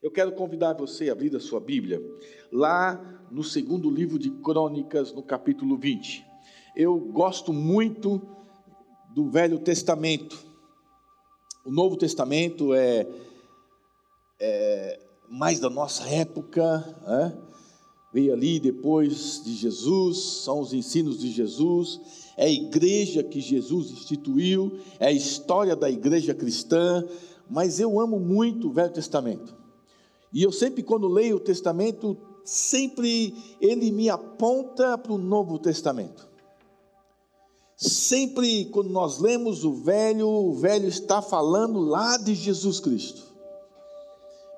Eu quero convidar você a abrir a sua Bíblia, lá no segundo livro de Crônicas, no capítulo 20. Eu gosto muito do Velho Testamento. O Novo Testamento é, é mais da nossa época, né? veio ali depois de Jesus, são os ensinos de Jesus, é a igreja que Jesus instituiu, é a história da igreja cristã, mas eu amo muito o Velho Testamento. E eu sempre, quando leio o Testamento, sempre ele me aponta para o Novo Testamento. Sempre, quando nós lemos o Velho, o Velho está falando lá de Jesus Cristo,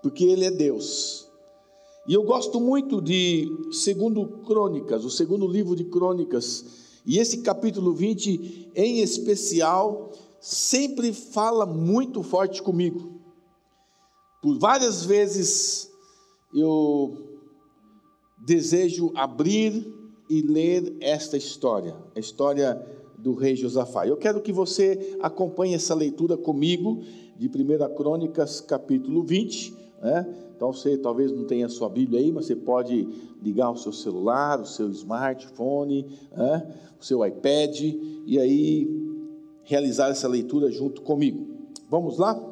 porque Ele é Deus. E eu gosto muito de segundo Crônicas, o segundo livro de Crônicas, e esse capítulo 20 em especial sempre fala muito forte comigo. Por várias vezes eu desejo abrir e ler esta história, a história do rei Josafá. Eu quero que você acompanhe essa leitura comigo de 1 Crônicas, capítulo 20. Né? Então você talvez não tenha a sua Bíblia aí, mas você pode ligar o seu celular, o seu smartphone, né? o seu iPad e aí realizar essa leitura junto comigo. Vamos lá?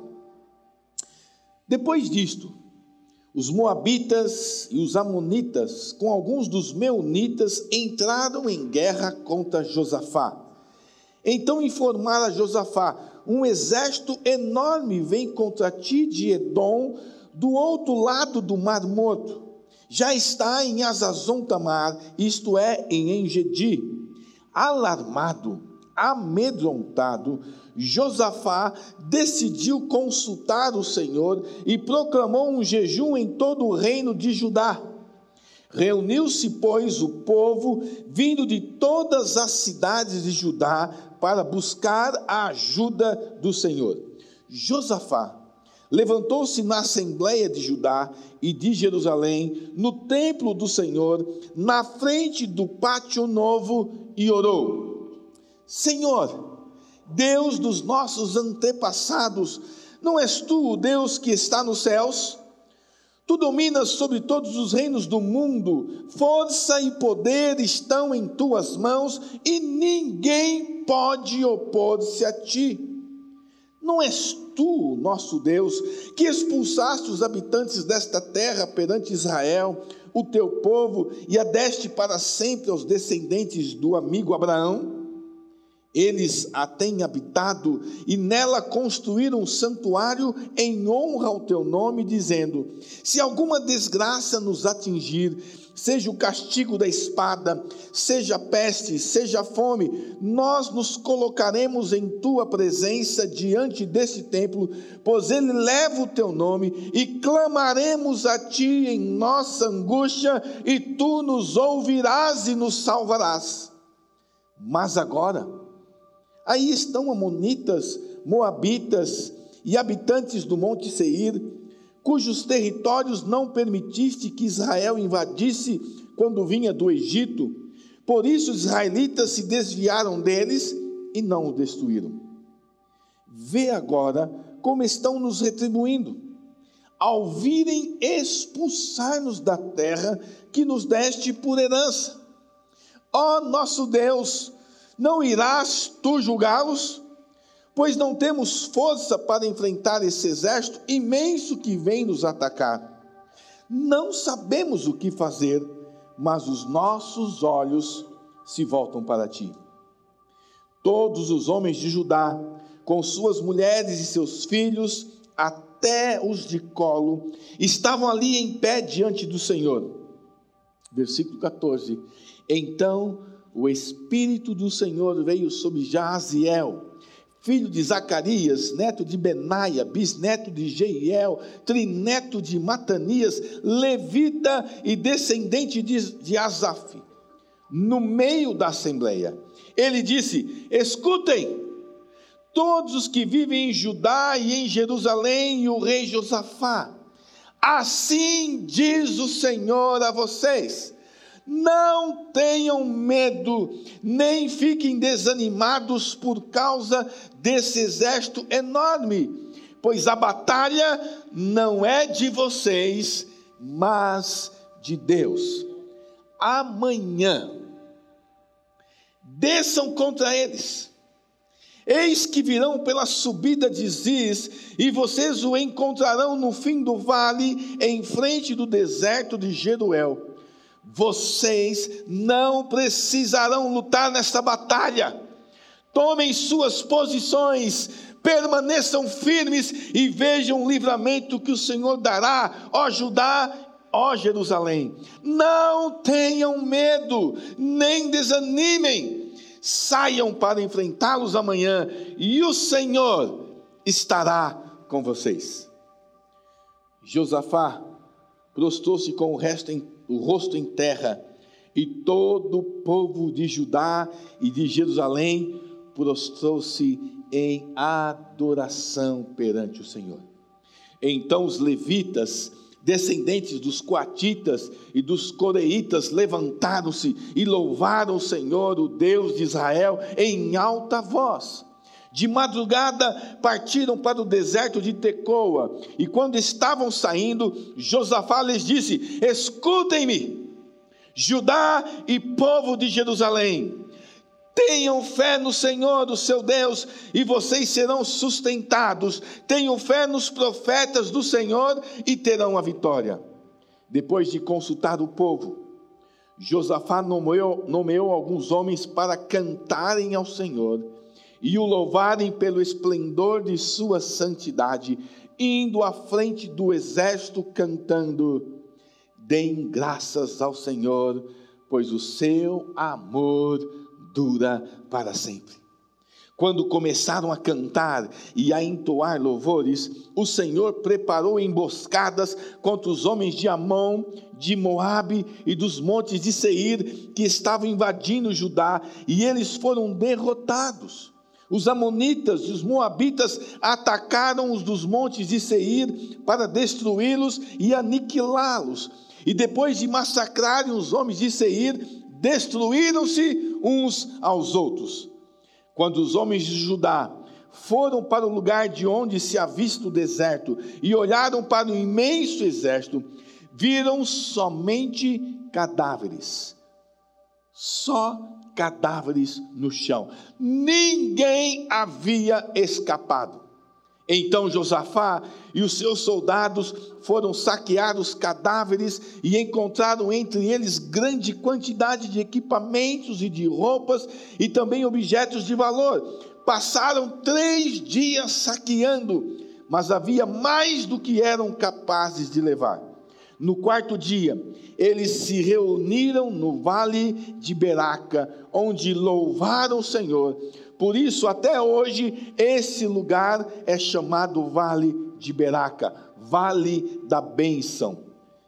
Depois disto, os Moabitas e os Amonitas, com alguns dos Meunitas, entraram em guerra contra Josafá. Então informaram a Josafá: um exército enorme vem contra ti de Edom, do outro lado do Mar Morto. Já está em Azazon Tamar, isto é, em Engedi. Alarmado, amedrontado, Josafá decidiu consultar o Senhor e proclamou um jejum em todo o reino de Judá. Reuniu-se, pois, o povo, vindo de todas as cidades de Judá, para buscar a ajuda do Senhor. Josafá levantou-se na assembleia de Judá e de Jerusalém, no templo do Senhor, na frente do pátio novo, e orou: Senhor, Deus dos nossos antepassados, não és tu o Deus que está nos céus? Tu dominas sobre todos os reinos do mundo, força e poder estão em tuas mãos e ninguém pode opor-se a ti. Não és tu, nosso Deus, que expulsaste os habitantes desta terra perante Israel, o teu povo, e a deste para sempre aos descendentes do amigo Abraão? Eles a têm habitado e nela construíram um santuário em honra ao teu nome, dizendo: Se alguma desgraça nos atingir, seja o castigo da espada, seja peste, seja fome, nós nos colocaremos em tua presença diante desse templo, pois ele leva o teu nome, e clamaremos a ti em nossa angústia, e tu nos ouvirás e nos salvarás. Mas agora, Aí estão amonitas, moabitas e habitantes do Monte Seir, cujos territórios não permitiste que Israel invadisse quando vinha do Egito. Por isso os israelitas se desviaram deles e não o destruíram. Vê agora como estão nos retribuindo, ao virem expulsar-nos da terra que nos deste por herança. Ó nosso Deus, não irás tu julgá-los? Pois não temos força para enfrentar esse exército imenso que vem nos atacar. Não sabemos o que fazer, mas os nossos olhos se voltam para ti. Todos os homens de Judá, com suas mulheres e seus filhos, até os de colo, estavam ali em pé diante do Senhor. Versículo 14. Então o Espírito do Senhor veio sobre Jaziel, filho de Zacarias, neto de Benaia, bisneto de Jeiel, trineto de Matanias, levita e descendente de, de Asaf, no meio da assembleia. Ele disse: Escutem, todos os que vivem em Judá e em Jerusalém, e o rei Josafá, assim diz o Senhor a vocês não tenham medo, nem fiquem desanimados por causa desse exército enorme, pois a batalha não é de vocês, mas de Deus. Amanhã, desçam contra eles. Eis que virão pela subida de Ziz, e vocês o encontrarão no fim do vale, em frente do deserto de Jeruel. Vocês não precisarão lutar nesta batalha. Tomem suas posições, permaneçam firmes e vejam o livramento que o Senhor dará, ó Judá, ó Jerusalém. Não tenham medo, nem desanimem, saiam para enfrentá-los amanhã, e o Senhor estará com vocês. Josafá prostrou-se com o, resto em, o rosto em terra, e todo o povo de Judá e de Jerusalém prostrou-se em adoração perante o Senhor. Então os levitas, descendentes dos coatitas e dos coreitas, levantaram-se e louvaram o Senhor, o Deus de Israel, em alta voz. De madrugada partiram para o deserto de Tecoa, e quando estavam saindo, Josafá lhes disse: Escutem-me, Judá e povo de Jerusalém, Tenham fé no Senhor, o seu Deus, e vocês serão sustentados. Tenham fé nos profetas do Senhor e terão a vitória. Depois de consultar o povo, Josafá nomeou, nomeou alguns homens para cantarem ao Senhor e o louvarem pelo esplendor de sua santidade, indo à frente do exército cantando: Deem graças ao Senhor, pois o seu amor dura para sempre. Quando começaram a cantar e a entoar louvores, o Senhor preparou emboscadas contra os homens de Amon, de Moabe e dos montes de Seir que estavam invadindo Judá, e eles foram derrotados. Os amonitas e os moabitas atacaram os dos montes de Seir para destruí-los e aniquilá-los. E depois de massacrarem os homens de Seir, destruíram-se uns aos outros. Quando os homens de Judá foram para o lugar de onde se avista o deserto e olharam para o imenso exército, viram somente cadáveres. Só cadáveres no chão. Ninguém havia escapado. Então Josafá e os seus soldados foram saquear os cadáveres e encontraram entre eles grande quantidade de equipamentos e de roupas e também objetos de valor. Passaram três dias saqueando, mas havia mais do que eram capazes de levar. No quarto dia, eles se reuniram no vale de Beraca, onde louvaram o Senhor por isso, até hoje, esse lugar é chamado Vale de Beraca, Vale da Bênção.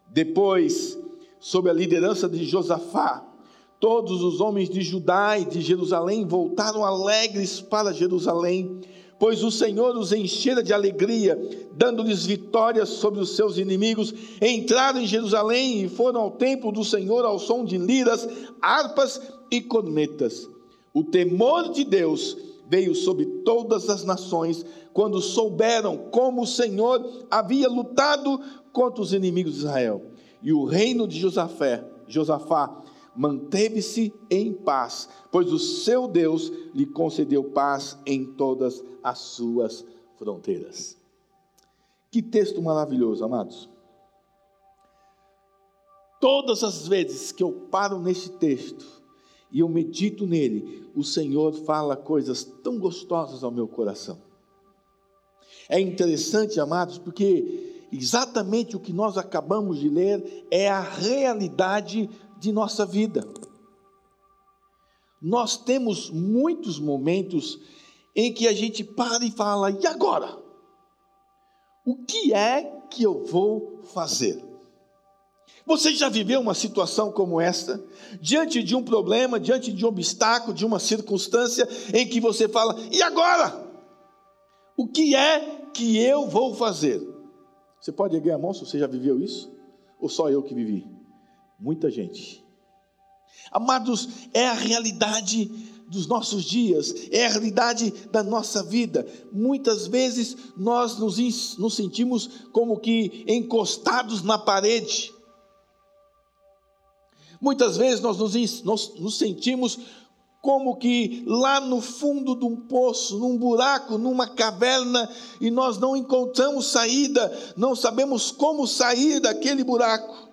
Depois, sob a liderança de Josafá, todos os homens de Judá e de Jerusalém voltaram alegres para Jerusalém, pois o Senhor os enchera de alegria, dando-lhes vitórias sobre os seus inimigos. Entraram em Jerusalém e foram ao templo do Senhor ao som de liras, harpas e cornetas. O temor de Deus veio sobre todas as nações quando souberam como o Senhor havia lutado contra os inimigos de Israel. E o reino de Josafé, Josafá manteve-se em paz, pois o seu Deus lhe concedeu paz em todas as suas fronteiras. Que texto maravilhoso, amados. Todas as vezes que eu paro neste texto, e eu medito nele, o Senhor fala coisas tão gostosas ao meu coração. É interessante, amados, porque exatamente o que nós acabamos de ler é a realidade de nossa vida. Nós temos muitos momentos em que a gente para e fala: e agora? O que é que eu vou fazer? Você já viveu uma situação como esta? Diante de um problema, diante de um obstáculo, de uma circunstância em que você fala: e agora? O que é que eu vou fazer? Você pode erguer a mão se você já viveu isso? Ou só eu que vivi? Muita gente. Amados, é a realidade dos nossos dias, é a realidade da nossa vida. Muitas vezes nós nos, nos sentimos como que encostados na parede. Muitas vezes nós nos, nós nos sentimos como que lá no fundo de um poço, num buraco, numa caverna, e nós não encontramos saída, não sabemos como sair daquele buraco.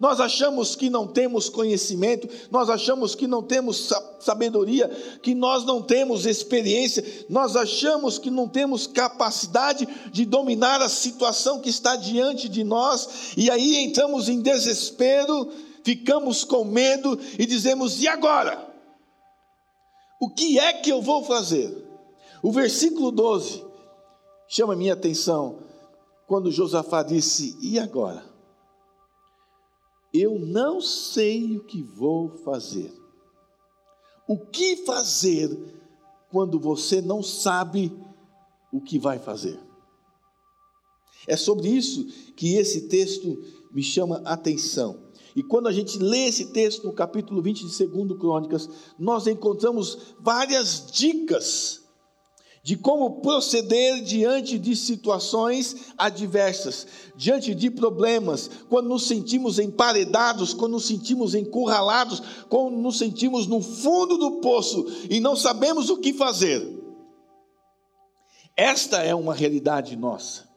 Nós achamos que não temos conhecimento, nós achamos que não temos sabedoria, que nós não temos experiência, nós achamos que não temos capacidade de dominar a situação que está diante de nós, e aí entramos em desespero, ficamos com medo e dizemos: e agora? O que é que eu vou fazer? O versículo 12 chama minha atenção quando Josafá disse: e agora? Eu não sei o que vou fazer. O que fazer quando você não sabe o que vai fazer? É sobre isso que esse texto me chama atenção. E quando a gente lê esse texto no capítulo 20 de 2 Crônicas, nós encontramos várias dicas de como proceder diante de situações adversas, diante de problemas, quando nos sentimos emparedados, quando nos sentimos encurralados, quando nos sentimos no fundo do poço e não sabemos o que fazer. Esta é uma realidade nossa.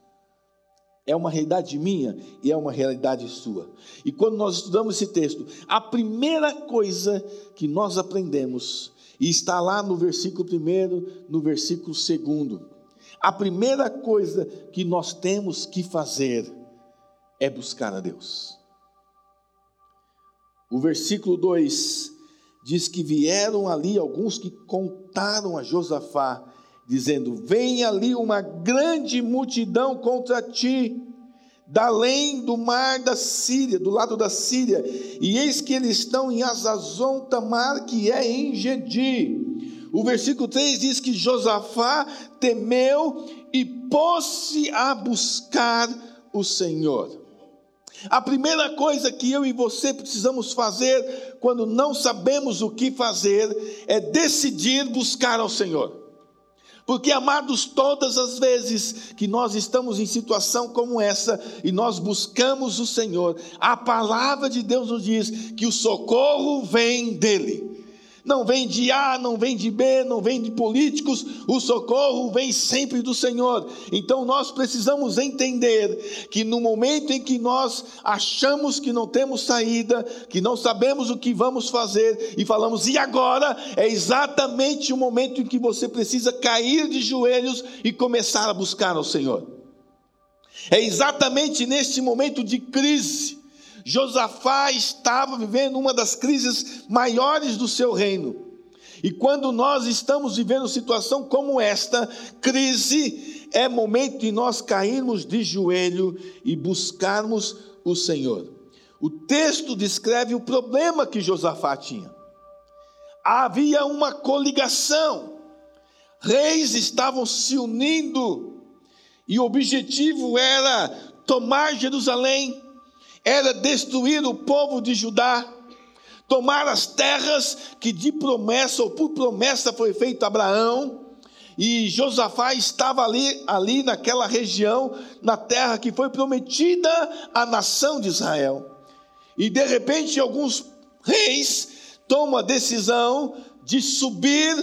É uma realidade minha e é uma realidade sua. E quando nós estudamos esse texto, a primeira coisa que nós aprendemos e está lá no versículo 1, no versículo 2. A primeira coisa que nós temos que fazer é buscar a Deus. O versículo 2 diz que vieram ali alguns que contaram a Josafá, dizendo: Vem ali uma grande multidão contra ti da além do mar da Síria, do lado da Síria, e eis que eles estão em Azazon Tamar, que é em Gedi. O versículo 3 diz que Josafá temeu e pôs-se a buscar o Senhor. A primeira coisa que eu e você precisamos fazer quando não sabemos o que fazer é decidir buscar ao Senhor. Porque, amados, todas as vezes que nós estamos em situação como essa e nós buscamos o Senhor, a palavra de Deus nos diz que o socorro vem dEle. Não vem de A, não vem de B, não vem de políticos, o socorro vem sempre do Senhor. Então nós precisamos entender que no momento em que nós achamos que não temos saída, que não sabemos o que vamos fazer e falamos, e agora? É exatamente o momento em que você precisa cair de joelhos e começar a buscar ao Senhor. É exatamente neste momento de crise Josafá estava vivendo uma das crises maiores do seu reino. E quando nós estamos vivendo situação como esta, crise, é momento de nós cairmos de joelho e buscarmos o Senhor. O texto descreve o problema que Josafá tinha. Havia uma coligação, reis estavam se unindo, e o objetivo era tomar Jerusalém, era destruir o povo de Judá, tomar as terras que de promessa ou por promessa foi feito a Abraão, e Josafá estava ali, ali naquela região, na terra que foi prometida à nação de Israel. E de repente alguns reis tomam a decisão de subir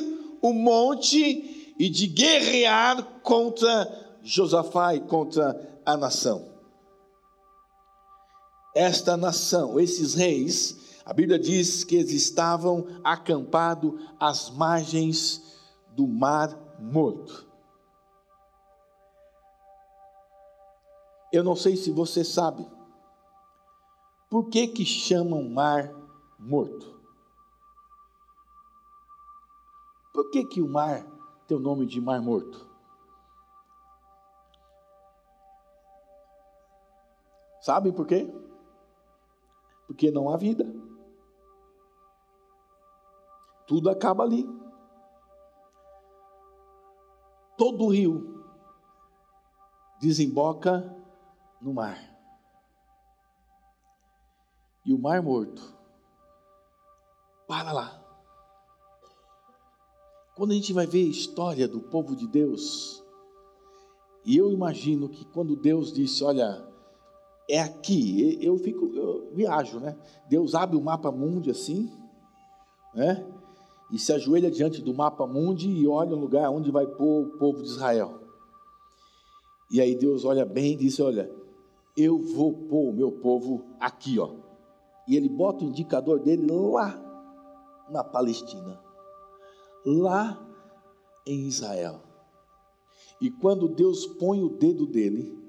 o monte e de guerrear contra Josafá e contra a nação esta nação, esses reis, a Bíblia diz que eles estavam acampados às margens do Mar Morto. Eu não sei se você sabe, por que que chamam Mar Morto? Por que que o mar tem o nome de Mar Morto? Sabe por quê? Porque não há vida. Tudo acaba ali. Todo o rio desemboca no mar. E o mar morto para lá. Quando a gente vai ver a história do povo de Deus, e eu imagino que quando Deus disse, olha, é aqui, eu fico, eu viajo, né? Deus abre o mapa mundi assim, né? E se ajoelha diante do mapa mundi e olha o lugar onde vai pôr o povo de Israel. E aí Deus olha bem e diz: Olha, eu vou pôr o meu povo aqui, ó. E ele bota o indicador dele lá na Palestina, lá em Israel. E quando Deus põe o dedo dele,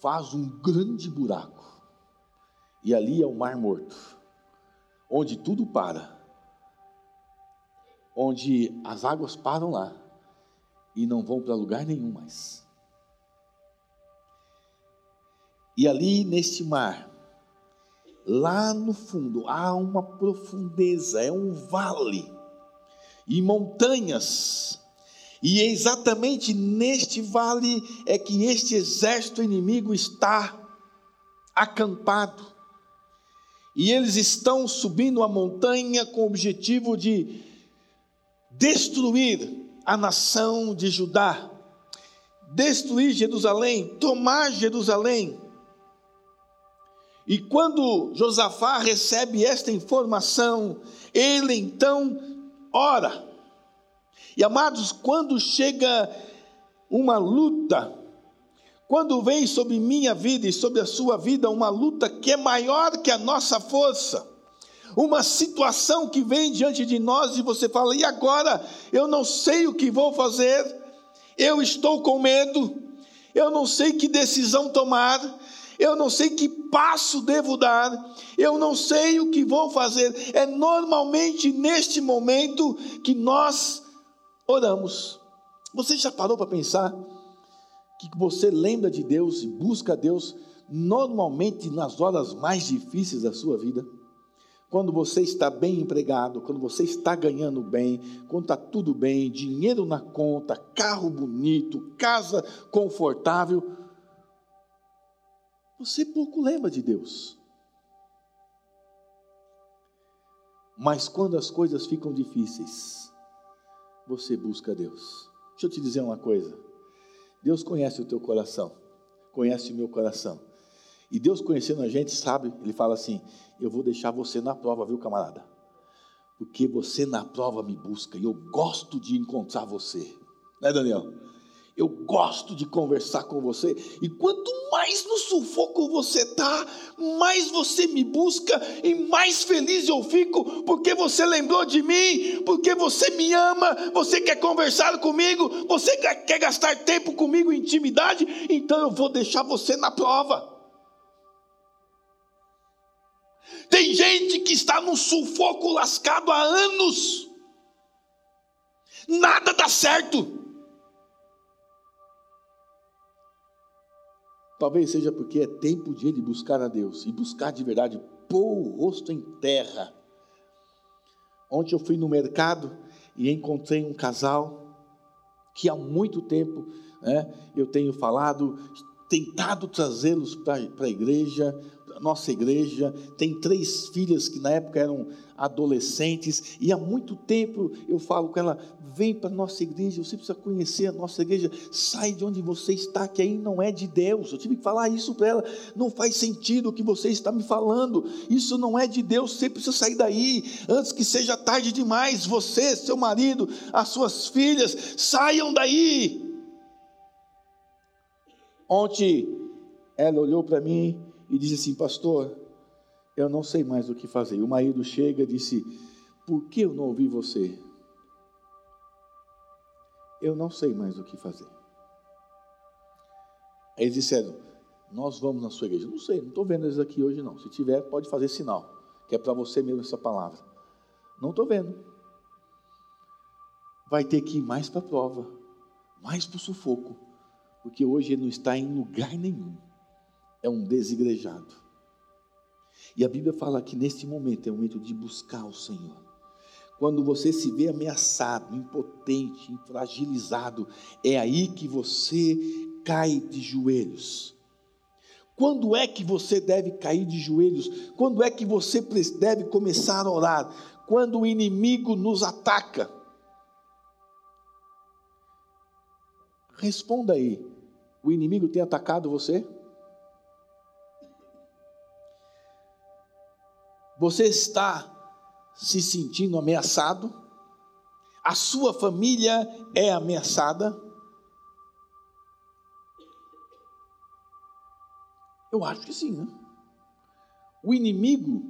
faz um grande buraco. E ali é o Mar Morto, onde tudo para, onde as águas param lá e não vão para lugar nenhum mais. E ali neste mar, lá no fundo, há uma profundeza, é um vale, e montanhas e é exatamente neste vale é que este exército inimigo está acampado. E eles estão subindo a montanha com o objetivo de destruir a nação de Judá, destruir Jerusalém, tomar Jerusalém. E quando Josafá recebe esta informação, ele então ora e amados, quando chega uma luta, quando vem sobre minha vida e sobre a sua vida uma luta que é maior que a nossa força, uma situação que vem diante de nós e você fala, e agora? Eu não sei o que vou fazer, eu estou com medo, eu não sei que decisão tomar, eu não sei que passo devo dar, eu não sei o que vou fazer. É normalmente neste momento que nós oramos. Você já parou para pensar que você lembra de Deus e busca Deus normalmente nas horas mais difíceis da sua vida? Quando você está bem empregado, quando você está ganhando bem, quando está tudo bem, dinheiro na conta, carro bonito, casa confortável, você pouco lembra de Deus. Mas quando as coisas ficam difíceis, você busca Deus. Deixa eu te dizer uma coisa. Deus conhece o teu coração, conhece o meu coração. E Deus conhecendo a gente, sabe, Ele fala assim: Eu vou deixar você na prova, viu, camarada? Porque você na prova me busca e eu gosto de encontrar você. Né, Daniel? Eu gosto de conversar com você. E quanto mais no sufoco você está, mais você me busca e mais feliz eu fico, porque você lembrou de mim, porque você me ama, você quer conversar comigo, você quer gastar tempo comigo, intimidade, então eu vou deixar você na prova. Tem gente que está num sufoco lascado há anos, nada dá certo. Talvez seja porque é tempo de ele buscar a Deus e buscar de verdade, pôr o rosto em terra. Ontem eu fui no mercado e encontrei um casal que há muito tempo né, eu tenho falado, tentado trazê-los para a igreja, nossa igreja, tem três filhas que na época eram adolescentes, e há muito tempo eu falo com ela: vem para a nossa igreja, você precisa conhecer a nossa igreja, sai de onde você está, que aí não é de Deus. Eu tive que falar isso para ela, não faz sentido o que você está me falando, isso não é de Deus, você precisa sair daí, antes que seja tarde demais. Você, seu marido, as suas filhas, saiam daí. Ontem ela olhou para mim e disse assim: Pastor, eu não sei mais o que fazer. E o marido chega e disse: Por que eu não ouvi você? Eu não sei mais o que fazer. Aí eles disseram: Nós vamos na sua igreja. Não sei, não estou vendo eles aqui hoje não. Se tiver, pode fazer sinal, que é para você mesmo essa palavra. Não estou vendo. Vai ter que ir mais para a prova, mais para o sufoco, porque hoje ele não está em lugar nenhum é um desigrejado. E a Bíblia fala que neste momento é o momento de buscar o Senhor. Quando você se vê ameaçado, impotente, fragilizado, é aí que você cai de joelhos. Quando é que você deve cair de joelhos? Quando é que você deve começar a orar? Quando o inimigo nos ataca. Responda aí: o inimigo tem atacado você? Você está se sentindo ameaçado? A sua família é ameaçada? Eu acho que sim. Né? O inimigo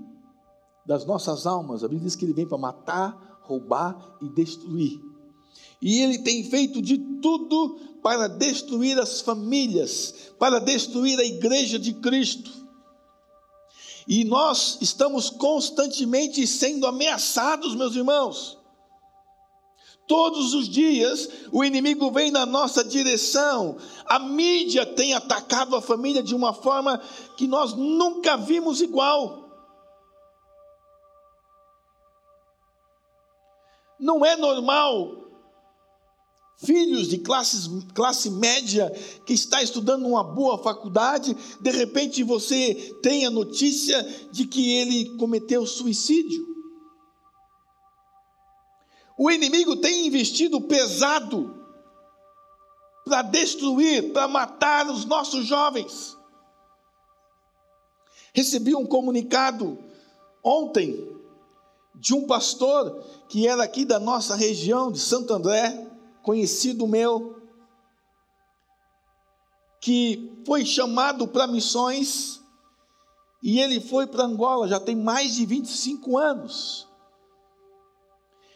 das nossas almas, a Bíblia diz que ele vem para matar, roubar e destruir. E ele tem feito de tudo para destruir as famílias, para destruir a igreja de Cristo. E nós estamos constantemente sendo ameaçados, meus irmãos. Todos os dias o inimigo vem na nossa direção. A mídia tem atacado a família de uma forma que nós nunca vimos igual. Não é normal filhos de classes, classe média que está estudando uma boa faculdade, de repente você tem a notícia de que ele cometeu suicídio. O inimigo tem investido pesado para destruir, para matar os nossos jovens. Recebi um comunicado ontem de um pastor que era aqui da nossa região de Santo André, conhecido meu, que foi chamado para missões e ele foi para Angola já tem mais de 25 anos.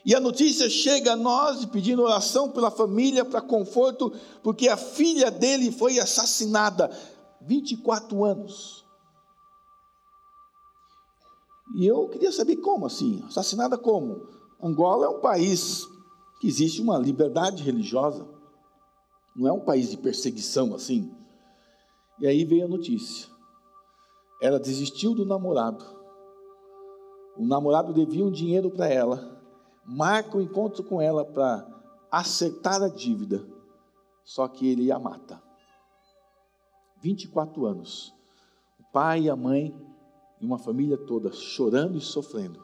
E a notícia chega a nós pedindo oração pela família, para conforto, porque a filha dele foi assassinada. 24 anos. E eu queria saber como assim? Assassinada como? Angola é um país que existe uma liberdade religiosa. Não é um país de perseguição assim. E aí veio a notícia. Ela desistiu do namorado. O namorado devia um dinheiro para ela. Marca o encontro com ela para acertar a dívida. Só que ele a mata. 24 anos. O pai e a mãe e uma família toda chorando e sofrendo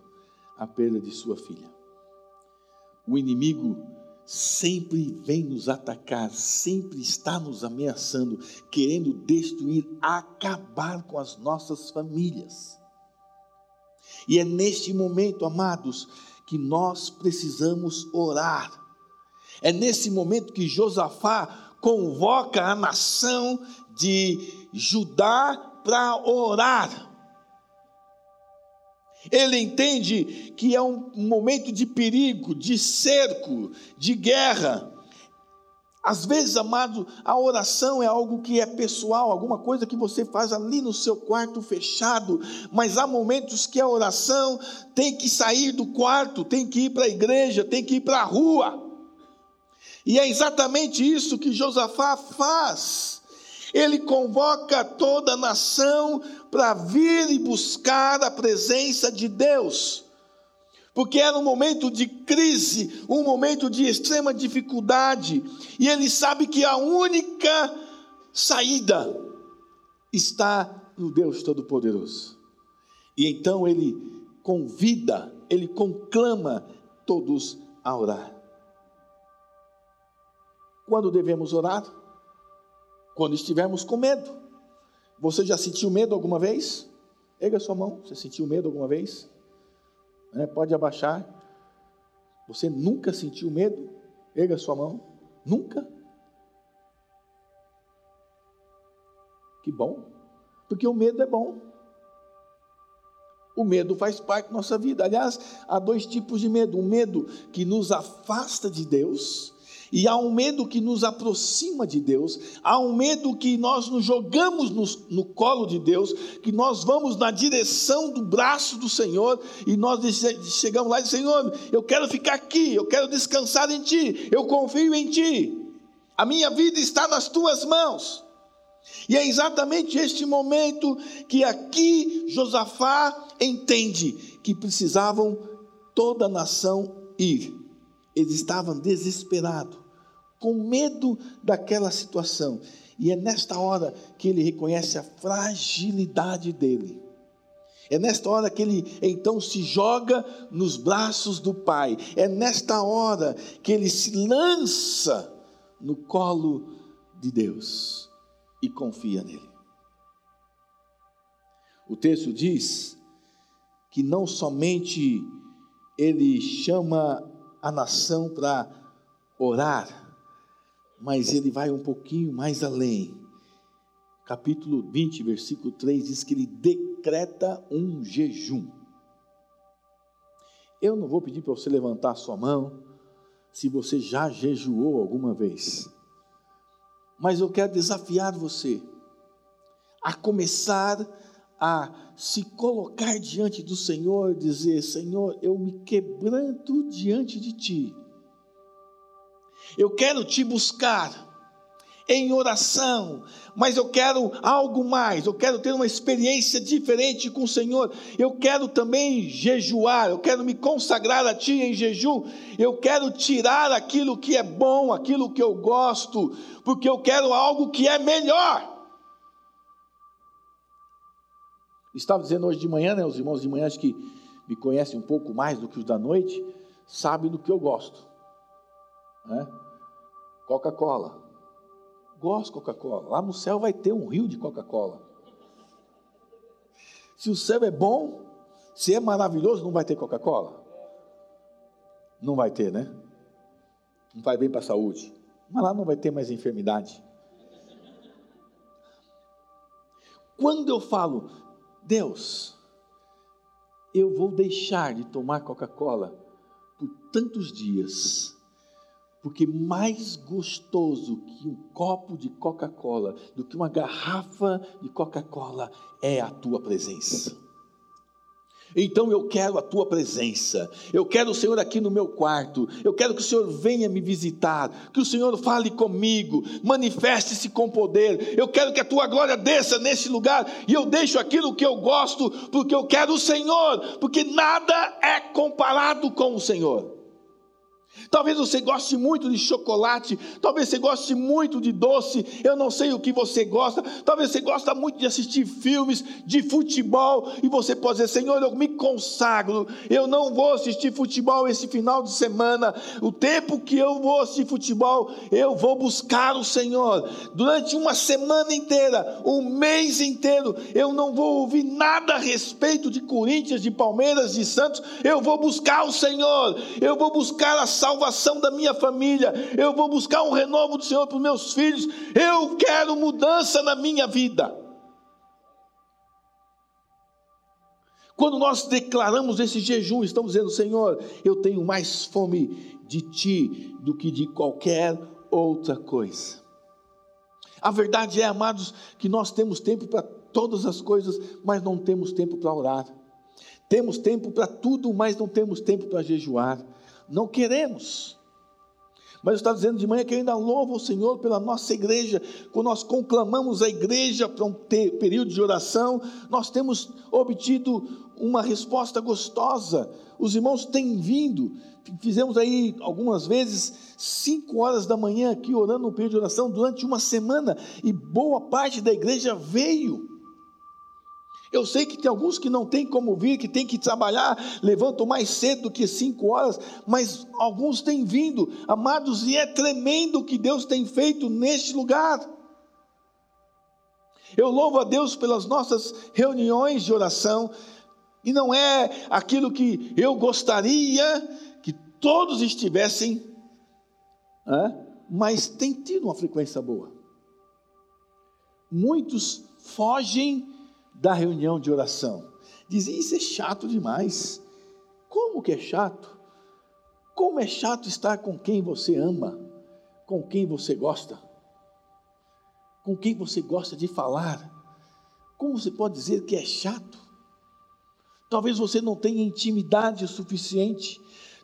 a perda de sua filha. O inimigo sempre vem nos atacar, sempre está nos ameaçando, querendo destruir, acabar com as nossas famílias. E é neste momento, amados, que nós precisamos orar. É nesse momento que Josafá convoca a nação de Judá para orar. Ele entende que é um momento de perigo, de cerco, de guerra. Às vezes, amado, a oração é algo que é pessoal, alguma coisa que você faz ali no seu quarto fechado, mas há momentos que a oração tem que sair do quarto, tem que ir para a igreja, tem que ir para a rua. E é exatamente isso que Josafá faz. Ele convoca toda a nação para vir e buscar a presença de Deus. Porque era um momento de crise, um momento de extrema dificuldade, e ele sabe que a única saída está no Deus Todo-Poderoso. E então ele convida, ele conclama todos a orar. Quando devemos orar? Quando estivermos com medo. Você já sentiu medo alguma vez? Erga sua mão. Você sentiu medo alguma vez? É, pode abaixar. Você nunca sentiu medo? Erga sua mão. Nunca? Que bom. Porque o medo é bom. O medo faz parte da nossa vida. Aliás, há dois tipos de medo: um medo que nos afasta de Deus e há um medo que nos aproxima de Deus, há um medo que nós nos jogamos no, no, colo de Deus, que nós vamos na direção do braço do Senhor e nós chegamos lá e dizemos: Senhor, eu quero ficar aqui, eu quero descansar em Ti, eu confio em Ti, a minha vida está nas Tuas mãos. E é exatamente este momento que aqui Josafá entende que precisavam toda a nação ir. Eles estavam desesperados com medo daquela situação. E é nesta hora que ele reconhece a fragilidade dele. É nesta hora que ele então se joga nos braços do Pai. É nesta hora que ele se lança no colo de Deus e confia nele. O texto diz que não somente ele chama a nação para orar, mas ele vai um pouquinho mais além. Capítulo 20, versículo 3 diz que ele decreta um jejum. Eu não vou pedir para você levantar a sua mão se você já jejuou alguma vez, mas eu quero desafiar você a começar a se colocar diante do Senhor, dizer: Senhor, eu me quebranto diante de Ti, eu quero Te buscar em oração, mas eu quero algo mais, eu quero ter uma experiência diferente com o Senhor, eu quero também jejuar, eu quero me consagrar a Ti em jejum, eu quero tirar aquilo que é bom, aquilo que eu gosto, porque eu quero algo que é melhor. Estava dizendo hoje de manhã, né, os irmãos de manhã acho que me conhecem um pouco mais do que os da noite, sabem do que eu gosto. Né? Coca-Cola. Gosto de Coca-Cola. Lá no céu vai ter um rio de Coca-Cola. Se o céu é bom, se é maravilhoso, não vai ter Coca-Cola? Não vai ter, né? Não vai bem para a saúde. Mas lá não vai ter mais enfermidade. Quando eu falo, Deus, eu vou deixar de tomar Coca-Cola por tantos dias, porque mais gostoso que um copo de Coca-Cola, do que uma garrafa de Coca-Cola, é a tua presença. Então eu quero a tua presença, eu quero o Senhor aqui no meu quarto, eu quero que o Senhor venha me visitar, que o Senhor fale comigo, manifeste-se com poder, eu quero que a tua glória desça nesse lugar e eu deixo aquilo que eu gosto, porque eu quero o Senhor, porque nada é comparado com o Senhor. Talvez você goste muito de chocolate, talvez você goste muito de doce, eu não sei o que você gosta, talvez você gosta muito de assistir filmes, de futebol, e você pode dizer, Senhor, eu me consagro, eu não vou assistir futebol esse final de semana, o tempo que eu vou assistir futebol, eu vou buscar o Senhor, durante uma semana inteira, um mês inteiro, eu não vou ouvir nada a respeito de Corinthians, de Palmeiras, de Santos, eu vou buscar o Senhor, eu vou buscar a salvação da minha família, eu vou buscar um renovo do Senhor para os meus filhos, eu quero mudança na minha vida. Quando nós declaramos esse jejum, estamos dizendo, Senhor, eu tenho mais fome de Ti do que de qualquer outra coisa. A verdade é, amados, que nós temos tempo para todas as coisas, mas não temos tempo para orar. Temos tempo para tudo, mas não temos tempo para jejuar não queremos. Mas eu estava dizendo de manhã que eu ainda louvo o Senhor pela nossa igreja. Quando nós conclamamos a igreja para um período de oração, nós temos obtido uma resposta gostosa. Os irmãos têm vindo. Fizemos aí algumas vezes cinco horas da manhã aqui orando no período de oração durante uma semana e boa parte da igreja veio. Eu sei que tem alguns que não tem como vir, que tem que trabalhar, levantam mais cedo do que cinco horas, mas alguns têm vindo, amados, e é tremendo o que Deus tem feito neste lugar. Eu louvo a Deus pelas nossas reuniões de oração, e não é aquilo que eu gostaria que todos estivessem, mas tem tido uma frequência boa. Muitos fogem da reunião de oração. Dizia: Isso é chato demais. Como que é chato? Como é chato estar com quem você ama, com quem você gosta, com quem você gosta de falar. Como você pode dizer que é chato? Talvez você não tenha intimidade suficiente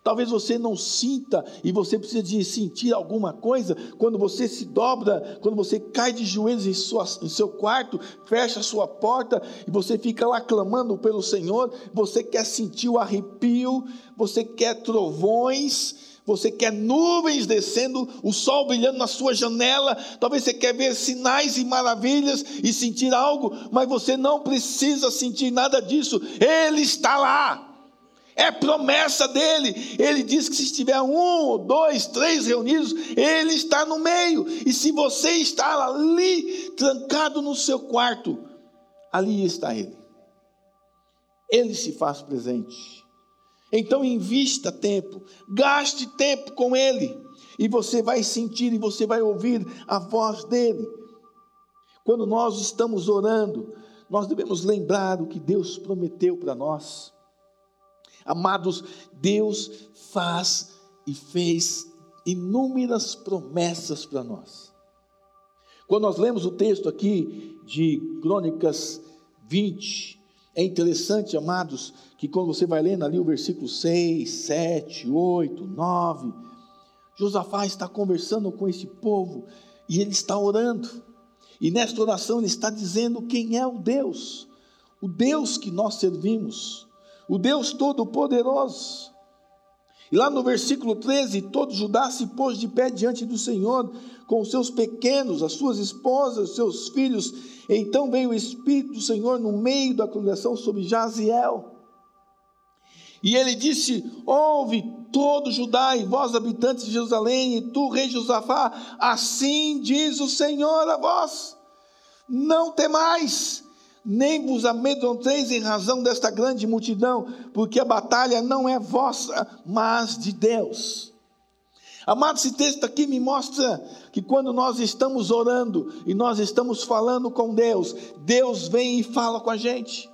Talvez você não sinta e você precisa de sentir alguma coisa quando você se dobra, quando você cai de joelhos em, sua, em seu quarto, fecha a sua porta e você fica lá clamando pelo Senhor. Você quer sentir o arrepio, você quer trovões, você quer nuvens descendo, o sol brilhando na sua janela, talvez você quer ver sinais e maravilhas e sentir algo, mas você não precisa sentir nada disso, Ele está lá. É promessa dele. Ele diz que se estiver um, dois, três reunidos, ele está no meio. E se você está ali, trancado no seu quarto, ali está ele. Ele se faz presente. Então invista tempo, gaste tempo com ele, e você vai sentir e você vai ouvir a voz dele. Quando nós estamos orando, nós devemos lembrar o que Deus prometeu para nós. Amados, Deus faz e fez inúmeras promessas para nós. Quando nós lemos o texto aqui de Crônicas 20, é interessante, amados, que quando você vai lendo ali o versículo 6, 7, 8, 9, Josafá está conversando com esse povo e ele está orando. E nesta oração ele está dizendo quem é o Deus, o Deus que nós servimos o Deus Todo-Poderoso. E lá no versículo 13, todo Judá se pôs de pé diante do Senhor, com os seus pequenos, as suas esposas, os seus filhos. Então veio o Espírito do Senhor no meio da congregação sobre Jaziel. E ele disse: Ouve todo Judá e vós, habitantes de Jerusalém, e tu, rei Josafá, assim diz o Senhor a vós: Não temais, nem vos amedronteis em razão desta grande multidão, porque a batalha não é vossa, mas de Deus. Amado, esse texto aqui me mostra que quando nós estamos orando e nós estamos falando com Deus, Deus vem e fala com a gente.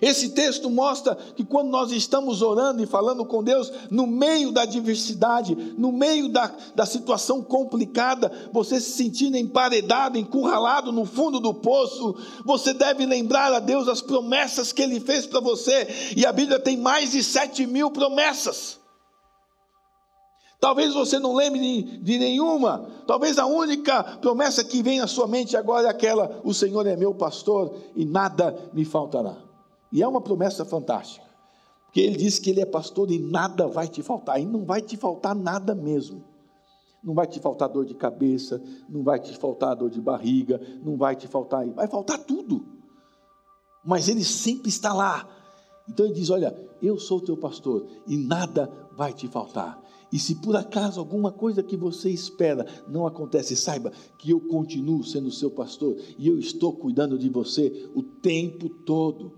Esse texto mostra que quando nós estamos orando e falando com Deus, no meio da adversidade, no meio da, da situação complicada, você se sentindo emparedado, encurralado no fundo do poço, você deve lembrar a Deus as promessas que Ele fez para você, e a Bíblia tem mais de sete mil promessas. Talvez você não lembre de, de nenhuma, talvez a única promessa que vem à sua mente agora é aquela: o Senhor é meu pastor e nada me faltará. E é uma promessa fantástica. Porque ele diz que ele é pastor e nada vai te faltar. E não vai te faltar nada mesmo. Não vai te faltar dor de cabeça, não vai te faltar dor de barriga, não vai te faltar, vai faltar tudo. Mas ele sempre está lá. Então ele diz: Olha, eu sou teu pastor e nada vai te faltar. E se por acaso alguma coisa que você espera não acontece, saiba que eu continuo sendo seu pastor e eu estou cuidando de você o tempo todo.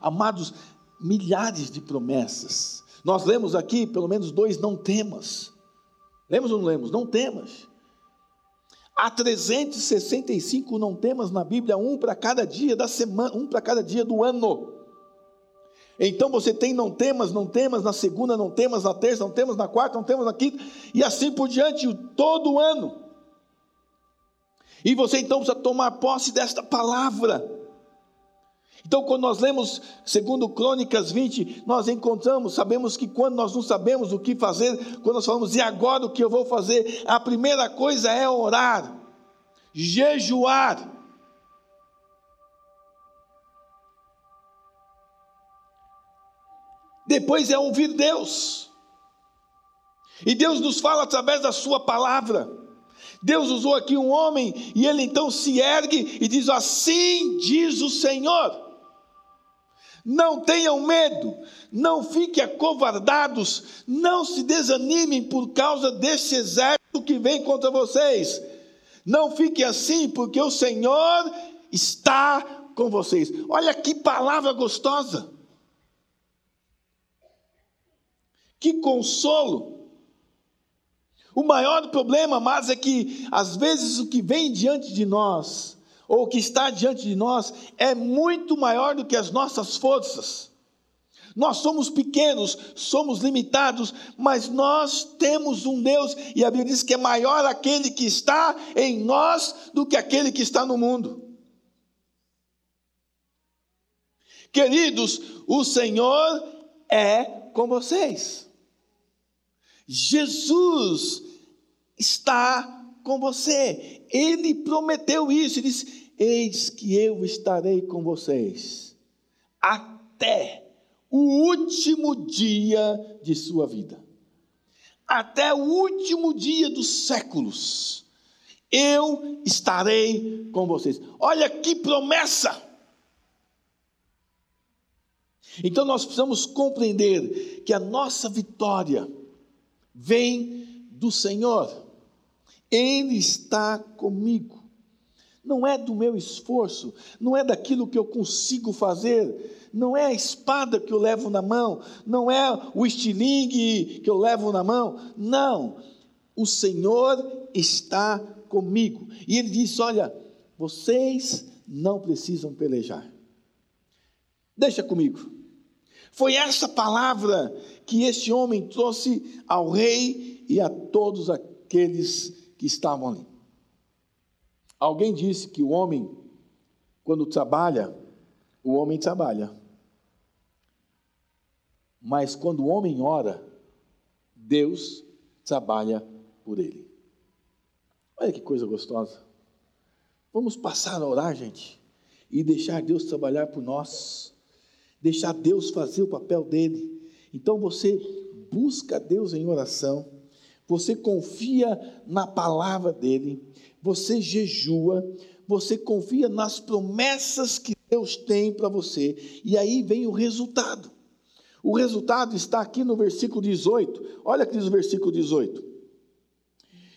Amados, milhares de promessas. Nós lemos aqui pelo menos dois não temas. Lemos ou não lemos? Não temas. Há 365 não temas na Bíblia, um para cada dia da semana, um para cada dia do ano. Então você tem não temas, não temas, na segunda não temas, na terça não temas, na quarta não temas, na quinta, e assim por diante, todo ano. E você então precisa tomar posse desta palavra. Então, quando nós lemos, segundo Crônicas 20, nós encontramos, sabemos que quando nós não sabemos o que fazer, quando nós falamos, e agora o que eu vou fazer? A primeira coisa é orar, jejuar. Depois é ouvir Deus. E Deus nos fala através da Sua palavra. Deus usou aqui um homem e ele então se ergue e diz: Assim diz o Senhor. Não tenham medo, não fiquem acovardados, não se desanimem por causa desse exército que vem contra vocês. Não fiquem assim, porque o Senhor está com vocês. Olha que palavra gostosa. Que consolo. O maior problema, mas é que às vezes o que vem diante de nós ou que está diante de nós é muito maior do que as nossas forças. Nós somos pequenos, somos limitados, mas nós temos um Deus, e a Bíblia diz que é maior aquele que está em nós do que aquele que está no mundo. Queridos, o Senhor é com vocês. Jesus está com você. Ele prometeu isso, ele disse: Eis que eu estarei com vocês até o último dia de sua vida. Até o último dia dos séculos. Eu estarei com vocês. Olha que promessa! Então nós precisamos compreender que a nossa vitória vem do Senhor. Ele está comigo. Não é do meu esforço, não é daquilo que eu consigo fazer, não é a espada que eu levo na mão, não é o estilingue que eu levo na mão, não. O Senhor está comigo. E ele diz: Olha, vocês não precisam pelejar. Deixa comigo. Foi essa palavra que este homem trouxe ao rei e a todos aqueles que estavam ali. Alguém disse que o homem, quando trabalha, o homem trabalha. Mas quando o homem ora, Deus trabalha por ele. Olha que coisa gostosa. Vamos passar a orar, gente, e deixar Deus trabalhar por nós deixar Deus fazer o papel dele. Então você busca Deus em oração, você confia na palavra dele, você jejua, você confia nas promessas que Deus tem para você, e aí vem o resultado. O resultado está aqui no versículo 18. Olha que diz o versículo 18.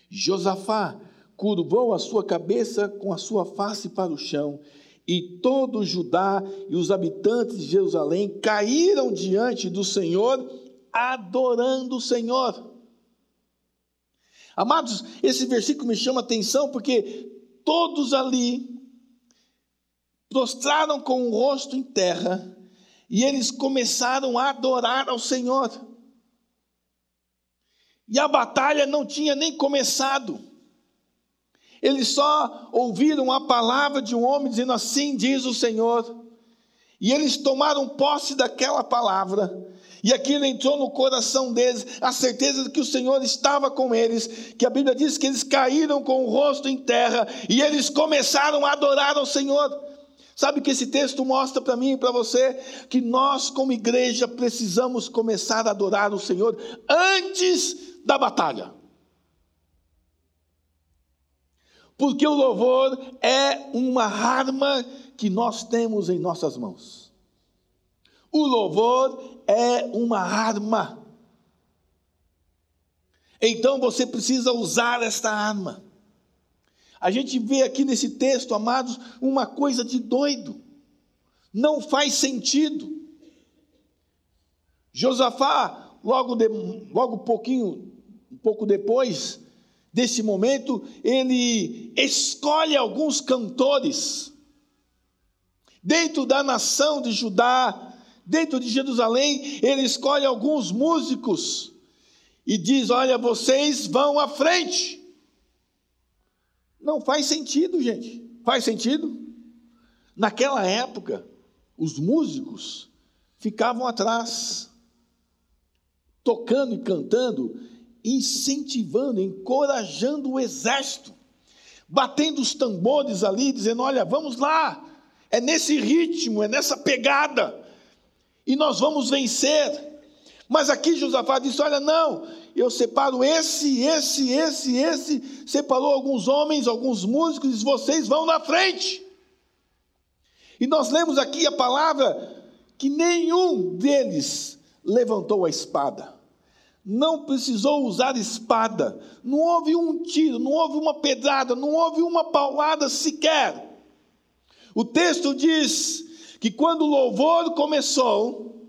Josafá curvou a sua cabeça com a sua face para o chão e todo Judá e os habitantes de Jerusalém caíram diante do Senhor, adorando o Senhor. Amados, esse versículo me chama a atenção porque todos ali prostraram com o rosto em terra e eles começaram a adorar ao Senhor. E a batalha não tinha nem começado. Eles só ouviram a palavra de um homem dizendo assim diz o Senhor. E eles tomaram posse daquela palavra. E aquilo entrou no coração deles, a certeza de que o Senhor estava com eles, que a Bíblia diz que eles caíram com o rosto em terra e eles começaram a adorar ao Senhor. Sabe que esse texto mostra para mim e para você que nós, como igreja, precisamos começar a adorar o Senhor antes da batalha. porque o louvor é uma arma que nós temos em nossas mãos. O louvor é uma arma. Então você precisa usar esta arma. A gente vê aqui nesse texto, amados, uma coisa de doido. Não faz sentido. Josafá, logo, de, logo pouquinho, um pouco depois, desse momento, ele escolhe alguns cantores dentro da nação de Judá, dentro de Jerusalém, ele escolhe alguns músicos e diz: Olha, vocês vão à frente. Não faz sentido, gente. Faz sentido? Naquela época, os músicos ficavam atrás, tocando e cantando incentivando, encorajando o exército, batendo os tambores ali, dizendo: Olha, vamos lá, é nesse ritmo, é nessa pegada, e nós vamos vencer. Mas aqui Josafá disse: Olha, não, eu separo esse, esse, esse, esse. Separou alguns homens, alguns músicos, e Vocês vão na frente. E nós lemos aqui a palavra que nenhum deles levantou a espada não precisou usar espada, não houve um tiro, não houve uma pedrada, não houve uma paulada sequer. O texto diz que quando o louvor começou,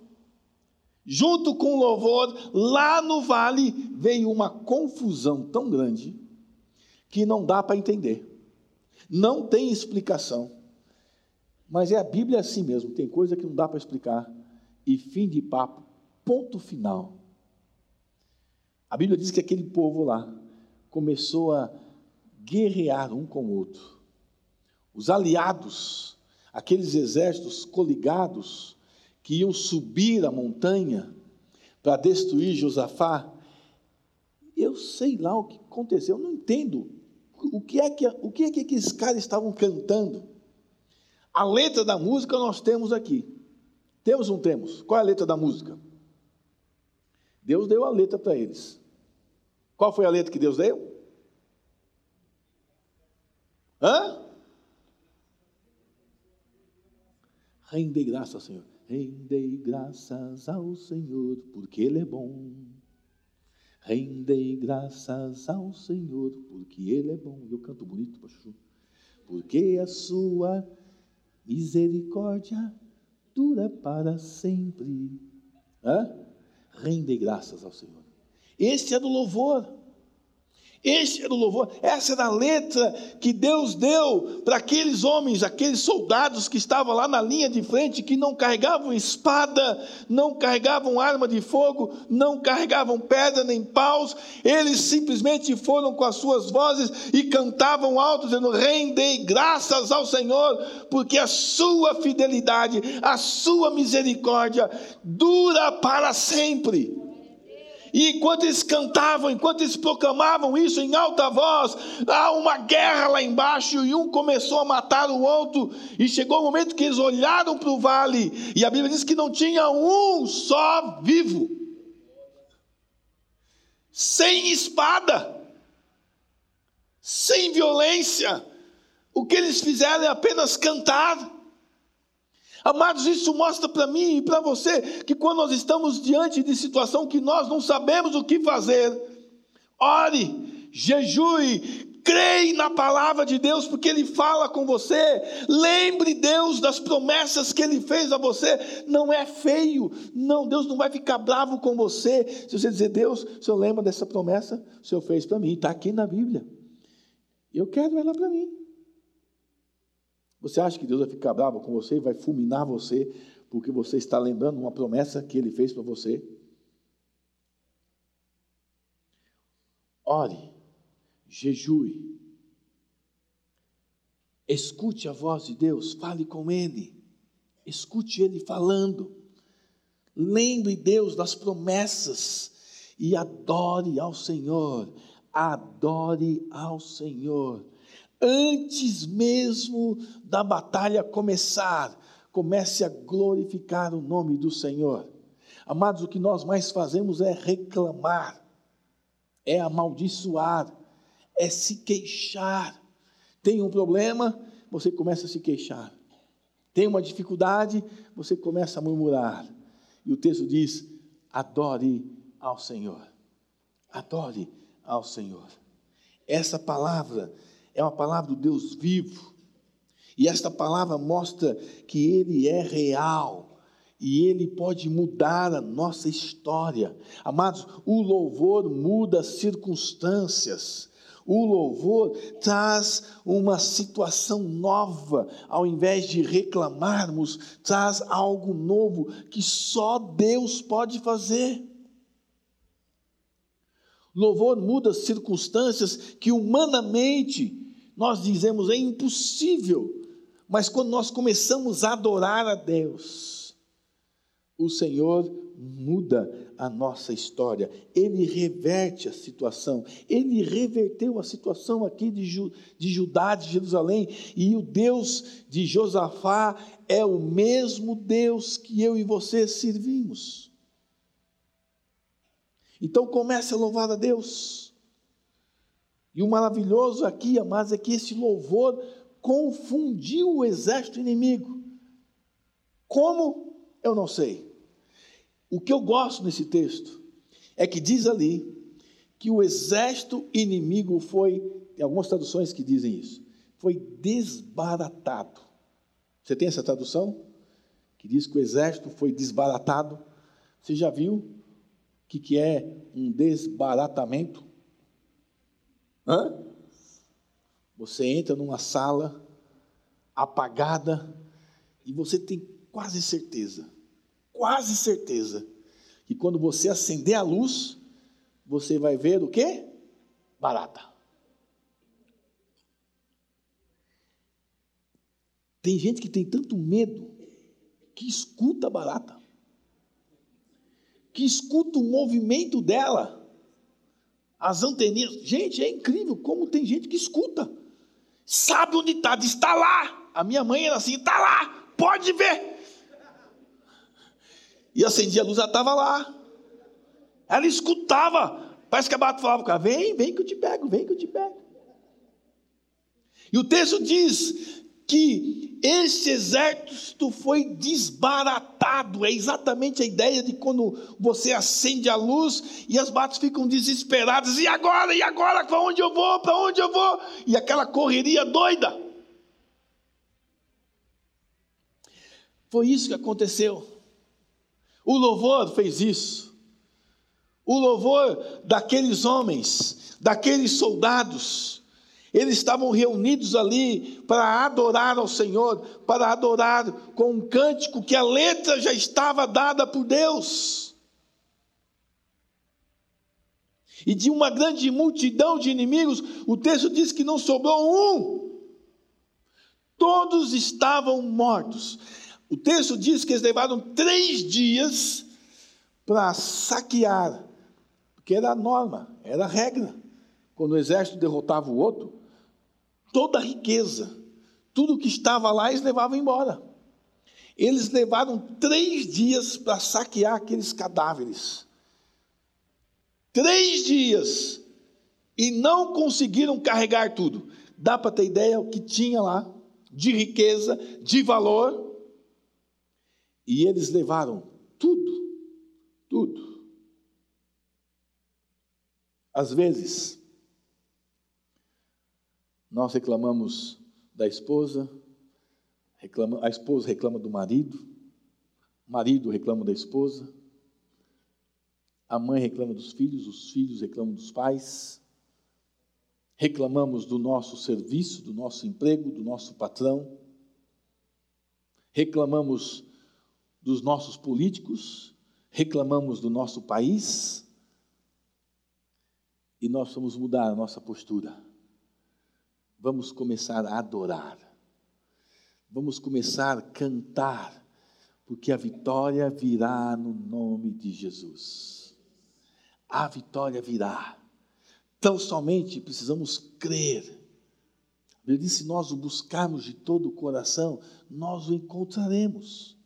junto com o louvor, lá no vale veio uma confusão tão grande que não dá para entender. Não tem explicação. Mas é a Bíblia assim mesmo, tem coisa que não dá para explicar. E fim de papo, ponto final. A Bíblia diz que aquele povo lá começou a guerrear um com o outro. Os aliados, aqueles exércitos coligados que iam subir a montanha para destruir Josafá, eu sei lá o que aconteceu, eu não entendo o que é que, o que, é que aqueles caras estavam cantando. A letra da música nós temos aqui. Temos ou não temos? Qual é a letra da música? Deus deu a letra para eles. Qual foi a letra que Deus deu? Hã? Rendei graças ao Senhor. Rendei graças ao Senhor, porque Ele é bom. Rendei graças ao Senhor, porque Ele é bom. Eu canto bonito, pastor. Porque a sua misericórdia dura para sempre. Hã? Rendei graças ao Senhor. Esse é do louvor. Este era o louvor, essa era a letra que Deus deu para aqueles homens, aqueles soldados que estavam lá na linha de frente, que não carregavam espada, não carregavam arma de fogo, não carregavam pedra nem paus, eles simplesmente foram com as suas vozes e cantavam alto, dizendo: Rendei graças ao Senhor, porque a sua fidelidade, a sua misericórdia dura para sempre. E enquanto eles cantavam, enquanto eles proclamavam isso em alta voz, há uma guerra lá embaixo e um começou a matar o outro. E chegou o momento que eles olharam para o vale e a Bíblia diz que não tinha um só vivo, sem espada, sem violência. O que eles fizeram é apenas cantar. Amados, isso mostra para mim e para você que quando nós estamos diante de situação que nós não sabemos o que fazer, ore, jejue, creia na palavra de Deus, porque Ele fala com você. Lembre Deus das promessas que Ele fez a você. Não é feio, não, Deus não vai ficar bravo com você. Se você dizer, Deus, o Senhor lembra dessa promessa? O Senhor fez para mim, está aqui na Bíblia. Eu quero ela para mim. Você acha que Deus vai ficar bravo com você, vai fulminar você, porque você está lembrando uma promessa que Ele fez para você? Ore, jejue, escute a voz de Deus, fale com Ele, escute Ele falando, lembre Deus das promessas e adore ao Senhor, adore ao Senhor antes mesmo da batalha começar, comece a glorificar o nome do Senhor. Amados, o que nós mais fazemos é reclamar, é amaldiçoar, é se queixar. Tem um problema, você começa a se queixar. Tem uma dificuldade, você começa a murmurar. E o texto diz: adore ao Senhor. Adore ao Senhor. Essa palavra é uma palavra do Deus vivo. E esta palavra mostra que Ele é real e Ele pode mudar a nossa história. Amados, o louvor muda circunstâncias. O louvor traz uma situação nova, ao invés de reclamarmos, traz algo novo que só Deus pode fazer. Louvor muda circunstâncias que humanamente nós dizemos é impossível, mas quando nós começamos a adorar a Deus, o Senhor muda a nossa história, Ele reverte a situação, Ele reverteu a situação aqui de, Ju, de Judá, de Jerusalém, e o Deus de Josafá é o mesmo Deus que eu e você servimos. Então comece a louvar a Deus. E o maravilhoso aqui, amados, é que esse louvor confundiu o exército inimigo. Como? Eu não sei. O que eu gosto nesse texto é que diz ali que o exército inimigo foi, tem algumas traduções que dizem isso, foi desbaratado. Você tem essa tradução? Que diz que o exército foi desbaratado. Você já viu o que, que é um desbaratamento? Hã? Você entra numa sala apagada e você tem quase certeza, quase certeza, que quando você acender a luz, você vai ver o quê? Barata. Tem gente que tem tanto medo que escuta a barata, que escuta o movimento dela as anteninhas. Gente, é incrível como tem gente que escuta. Sabe onde está, diz: está lá. A minha mãe era assim: está lá, pode ver. E acendia a luz, ela estava lá. Ela escutava. Parece que a bata falava com ela: vem, vem que eu te pego, vem que eu te pego. E o texto diz que este exército foi desbaratado. É exatamente a ideia de quando você acende a luz e as batas ficam desesperadas. E agora? E agora? Para onde eu vou? Para onde eu vou? E aquela correria doida. Foi isso que aconteceu. O louvor fez isso. O louvor daqueles homens, daqueles soldados, eles estavam reunidos ali para adorar ao Senhor, para adorar com um cântico que a letra já estava dada por Deus. E de uma grande multidão de inimigos, o texto diz que não sobrou um. Todos estavam mortos. O texto diz que eles levaram três dias para saquear, porque era a norma, era a regra. Quando o exército derrotava o outro, toda a riqueza, tudo que estava lá, eles levavam embora. Eles levaram três dias para saquear aqueles cadáveres. Três dias. E não conseguiram carregar tudo. Dá para ter ideia o que tinha lá de riqueza, de valor. E eles levaram tudo, tudo. Às vezes, nós reclamamos da esposa, reclama, a esposa reclama do marido, o marido reclama da esposa, a mãe reclama dos filhos, os filhos reclamam dos pais, reclamamos do nosso serviço, do nosso emprego, do nosso patrão, reclamamos dos nossos políticos, reclamamos do nosso país, e nós vamos mudar a nossa postura vamos começar a adorar, vamos começar a cantar, porque a vitória virá no nome de Jesus. A vitória virá. Tão somente precisamos crer. Ele disse: se nós o buscarmos de todo o coração, nós o encontraremos.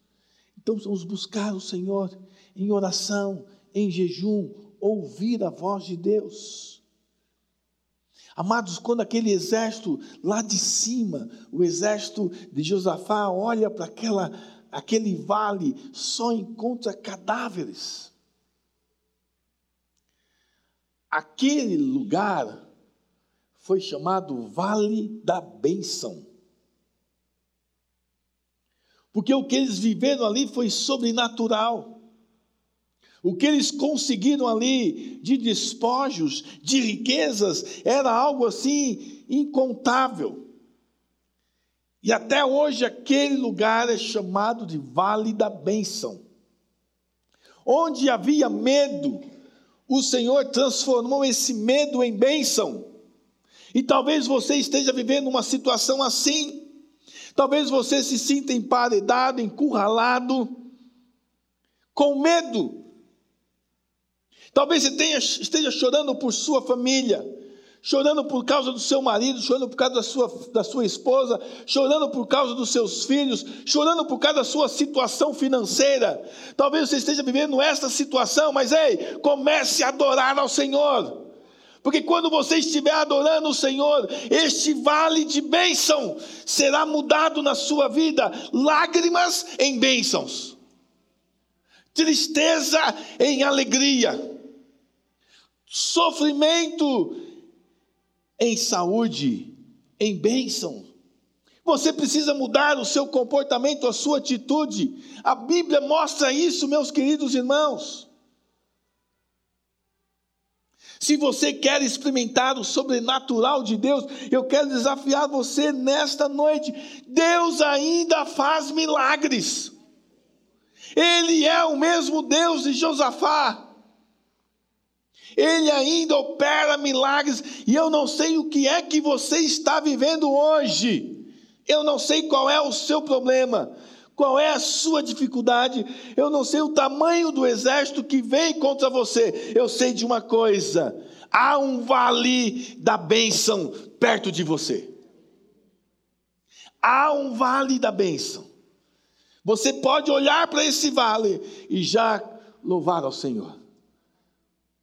Então vamos buscar o Senhor em oração, em jejum, ouvir a voz de Deus. Amados, quando aquele exército lá de cima, o exército de Josafá, olha para aquela, aquele vale, só encontra cadáveres. Aquele lugar foi chamado Vale da Bênção. Porque o que eles viveram ali foi sobrenatural. O que eles conseguiram ali de despojos, de riquezas, era algo assim incontável. E até hoje aquele lugar é chamado de Vale da Bênção. Onde havia medo, o Senhor transformou esse medo em bênção. E talvez você esteja vivendo uma situação assim. Talvez você se sinta emparedado, encurralado, com medo Talvez você tenha, esteja chorando por sua família, chorando por causa do seu marido, chorando por causa da sua, da sua esposa, chorando por causa dos seus filhos, chorando por causa da sua situação financeira. Talvez você esteja vivendo esta situação, mas ei, comece a adorar ao Senhor. Porque quando você estiver adorando o Senhor, este vale de bênção será mudado na sua vida, lágrimas em bênçãos, tristeza em alegria sofrimento em saúde, em bênção. Você precisa mudar o seu comportamento, a sua atitude. A Bíblia mostra isso, meus queridos irmãos. Se você quer experimentar o sobrenatural de Deus, eu quero desafiar você nesta noite. Deus ainda faz milagres. Ele é o mesmo Deus de Josafá. Ele ainda opera milagres, e eu não sei o que é que você está vivendo hoje. Eu não sei qual é o seu problema, qual é a sua dificuldade, eu não sei o tamanho do exército que vem contra você. Eu sei de uma coisa: há um vale da bênção perto de você. Há um vale da bênção. Você pode olhar para esse vale e já louvar ao Senhor.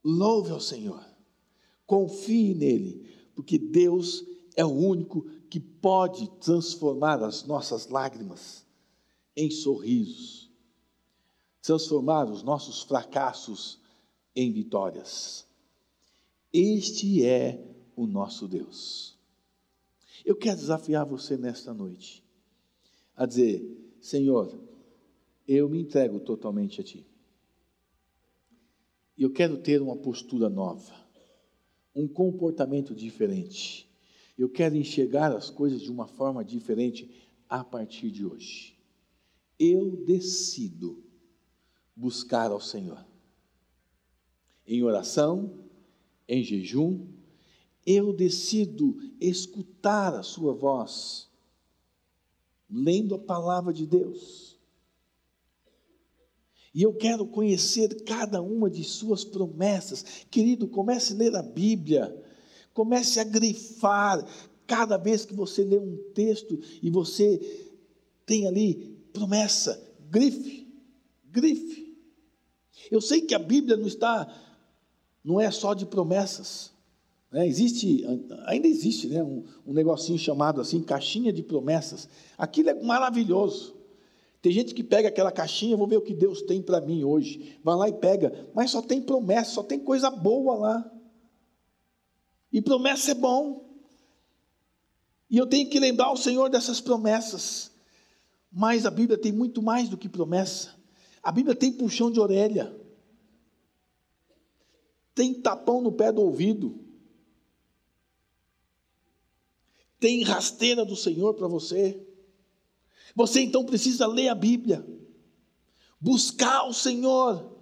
Louve ao Senhor. Confie nele, porque Deus é o único que pode transformar as nossas lágrimas em sorrisos, transformar os nossos fracassos em vitórias. Este é o nosso Deus. Eu quero desafiar você nesta noite a dizer: Senhor, eu me entrego totalmente a Ti. Eu quero ter uma postura nova, um comportamento diferente. Eu quero enxergar as coisas de uma forma diferente a partir de hoje. Eu decido buscar ao Senhor. Em oração, em jejum, eu decido escutar a Sua voz, lendo a palavra de Deus e eu quero conhecer cada uma de suas promessas. Querido, comece a ler a Bíblia. Comece a grifar cada vez que você lê um texto e você tem ali promessa, grife, grife. Eu sei que a Bíblia não está, não é só de promessas. Né? Existe, ainda existe né? um, um negocinho chamado assim, caixinha de promessas. Aquilo é maravilhoso. Tem gente que pega aquela caixinha, vou ver o que Deus tem para mim hoje. Vai lá e pega, mas só tem promessa, só tem coisa boa lá. E promessa é bom. E eu tenho que lembrar o Senhor dessas promessas. Mas a Bíblia tem muito mais do que promessa. A Bíblia tem puxão de orelha. Tem tapão no pé do ouvido. Tem rasteira do Senhor para você. Você então precisa ler a Bíblia, buscar o Senhor,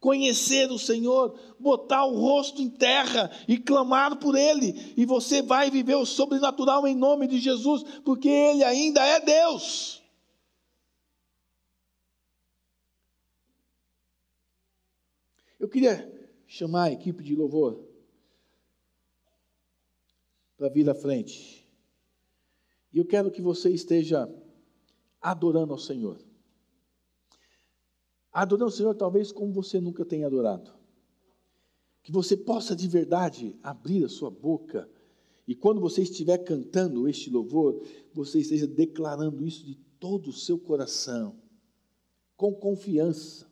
conhecer o Senhor, botar o rosto em terra e clamar por Ele, e você vai viver o sobrenatural em nome de Jesus, porque Ele ainda é Deus. Eu queria chamar a equipe de louvor para vir à frente. E eu quero que você esteja adorando ao Senhor. Adorando ao Senhor, talvez como você nunca tenha adorado. Que você possa de verdade abrir a sua boca e quando você estiver cantando este louvor, você esteja declarando isso de todo o seu coração, com confiança.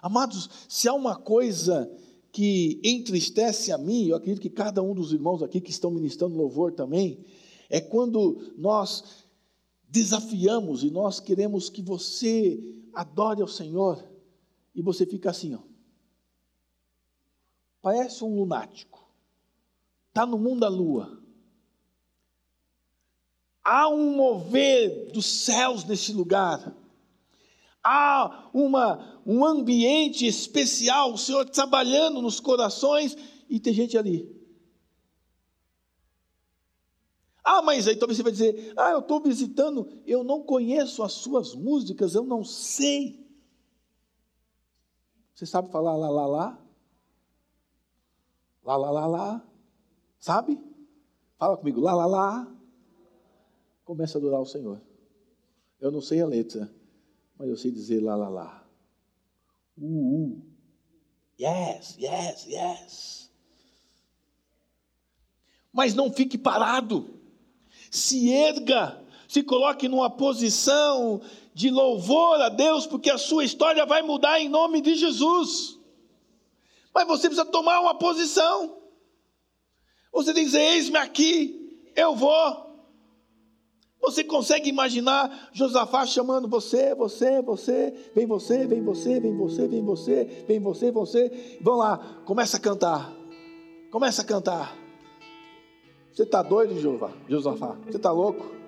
Amados, se há uma coisa que entristece a mim, eu acredito que cada um dos irmãos aqui que estão ministrando louvor também, é quando nós desafiamos e nós queremos que você adore ao Senhor e você fica assim, ó. Parece um lunático. Está no mundo da lua. Há um mover dos céus nesse lugar. Há uma, um ambiente especial, o Senhor trabalhando nos corações, e tem gente ali ah, mas aí talvez você vai dizer: Ah, eu estou visitando, eu não conheço as suas músicas, eu não sei. Você sabe falar lá, lá, lá? Lá, lá, lá, lá. Sabe? Fala comigo, lá, lá, lá. Começa a adorar o Senhor. Eu não sei a letra, mas eu sei dizer lá, lá, lá. Uh, uh. Yes, yes, yes. Mas não fique parado se erga, se coloque numa posição de louvor a Deus, porque a sua história vai mudar em nome de Jesus. Mas você precisa tomar uma posição. Você tem que dizer: Eis-me aqui, eu vou. Você consegue imaginar Josafá chamando você, você, você, vem você, vem você, vem você, vem você, vem você, você. Vão lá, começa a cantar. Começa a cantar. Você está doido, Jeová? Josafá? Você está louco?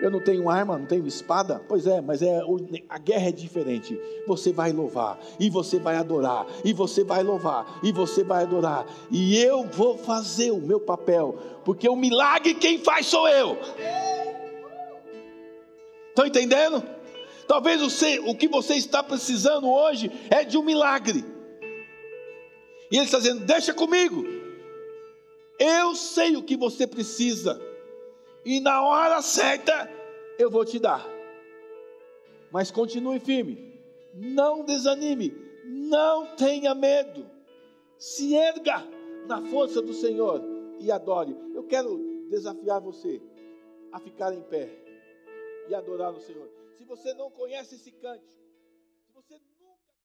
Eu não tenho arma, não tenho espada? Pois é, mas é, a guerra é diferente. Você vai louvar, e você vai adorar, e você vai louvar, e você vai adorar, e eu vou fazer o meu papel, porque o milagre quem faz sou eu. Estão entendendo? Talvez você, o que você está precisando hoje é de um milagre. E ele está dizendo: Deixa comigo. Eu sei o que você precisa, e na hora certa eu vou te dar. Mas continue firme, não desanime, não tenha medo, se erga na força do Senhor e adore. Eu quero desafiar você a ficar em pé e adorar o Senhor. Se você não conhece esse cântico,